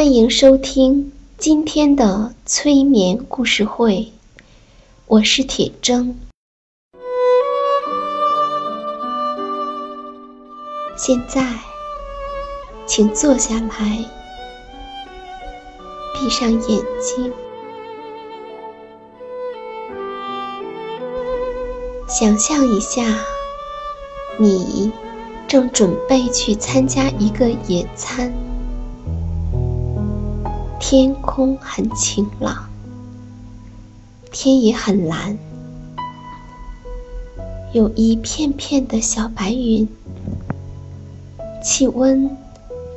欢迎收听今天的催眠故事会，我是铁铮。现在，请坐下来，闭上眼睛，想象一下，你正准备去参加一个野餐。天空很晴朗，天也很蓝，有一片片的小白云，气温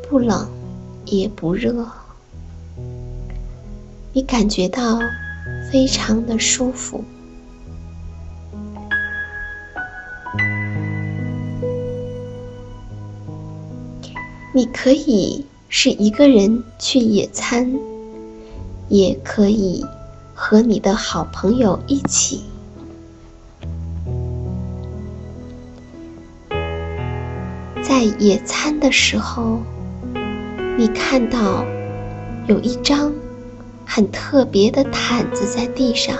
不冷也不热，你感觉到非常的舒服。你可以。是一个人去野餐，也可以和你的好朋友一起。在野餐的时候，你看到有一张很特别的毯子在地上，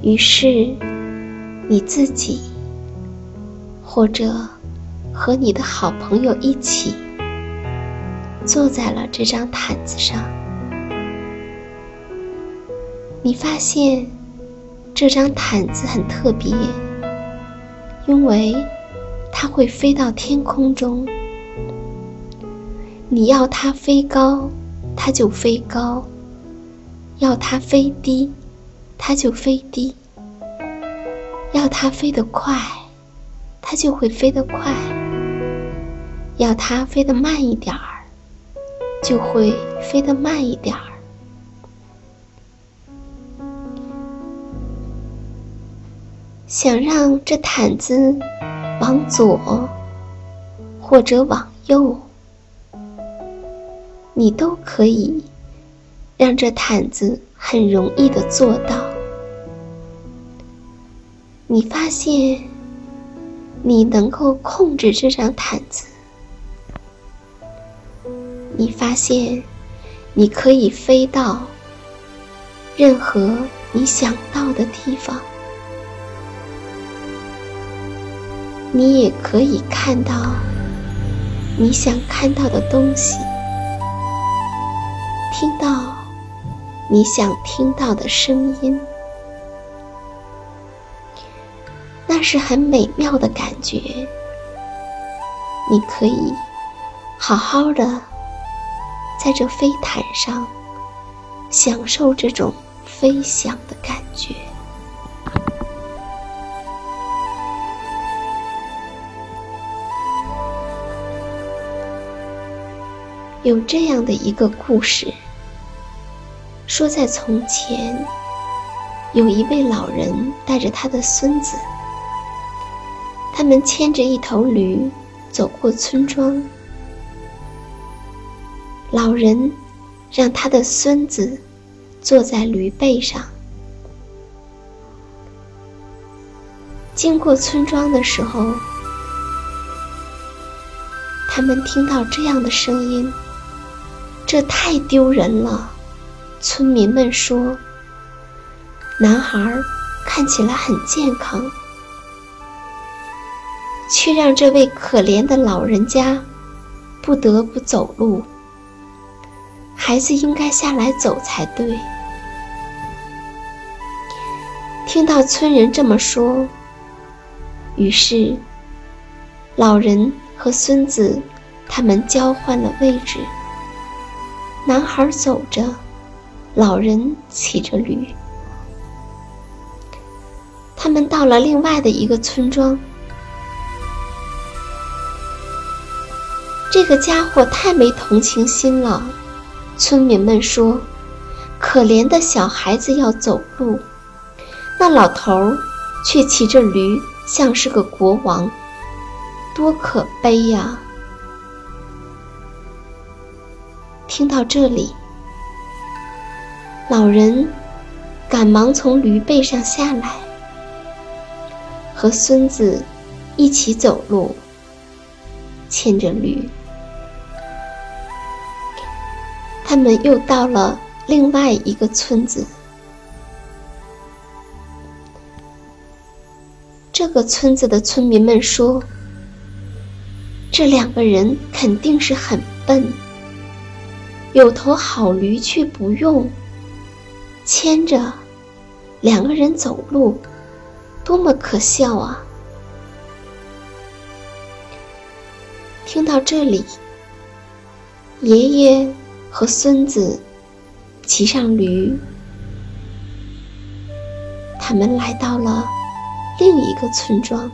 于是你自己或者。和你的好朋友一起坐在了这张毯子上，你发现这张毯子很特别，因为它会飞到天空中。你要它飞高，它就飞高；要它飞低，它就飞低；要它飞得快，它就会飞得快。要它飞得慢一点儿，就会飞得慢一点儿。想让这毯子往左或者往右，你都可以让这毯子很容易的做到。你发现你能够控制这张毯子。你发现，你可以飞到任何你想到的地方，你也可以看到你想看到的东西，听到你想听到的声音，那是很美妙的感觉。你可以好好的。在这飞毯上享受这种飞翔的感觉。有这样的一个故事说在从前有一位老人带着他的孙子他们牵着一头驴走过村庄老人让他的孙子坐在驴背上。经过村庄的时候，他们听到这样的声音。这太丢人了，村民们说。男孩看起来很健康，却让这位可怜的老人家不得不走路。孩子应该下来走才对。听到村人这么说，于是老人和孙子他们交换了位置。男孩走着，老人骑着驴。他们到了另外的一个村庄。这个家伙太没同情心了，村民们说：“可怜的小孩子要走路，那老头儿却骑着驴，像是个国王，多可悲呀！”听到这里，老人赶忙从驴背上下来，和孙子一起走路，牵着驴。他们又到了另外一个村子。这个村子的村民们说：“这两个人肯定是很笨。”有头好驴却不用，牵着两个人走路，多么可笑啊！听到这里，爷爷和孙子骑上驴，他们来到了另一个村庄。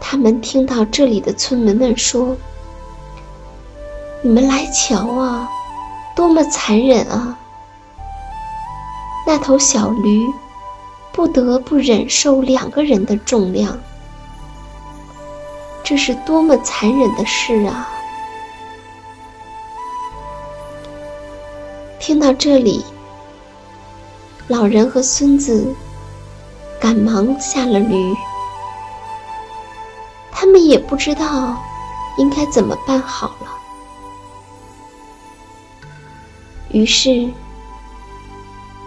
他们听到这里的村民们说。你们来瞧啊，多么残忍啊！那头小驴不得不忍受两个人的重量，这是多么残忍的事啊！听到这里，老人和孙子赶忙下了驴，他们也不知道应该怎么办好了。于是，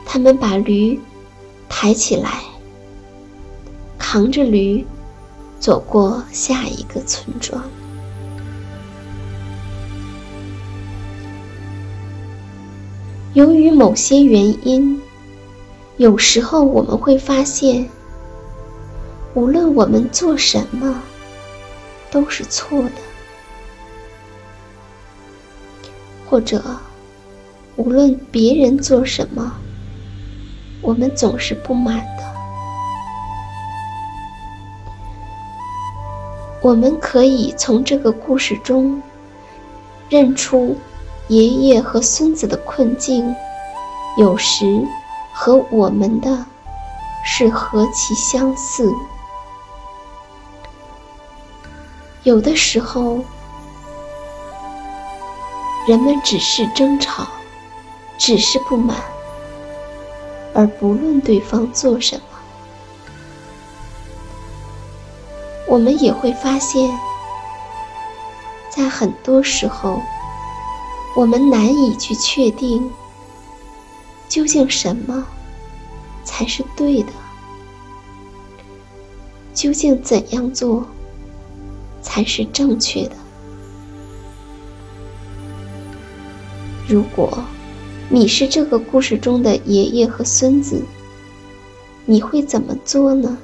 他们把驴抬起来，扛着驴走过下一个村庄。由于某些原因，有时候我们会发现，无论我们做什么，都是错的，或者。无论别人做什么，我们总是不满的。我们可以从这个故事中认出爷爷和孙子的困境，有时和我们的是何其相似。有的时候，人们只是争吵。只是不满，而不论对方做什么。我们也会发现，在很多时候，我们难以去确定，究竟什么才是对的，究竟怎样做才是正确的。如果。你是这个故事中的爷爷和孙子，你会怎么做呢？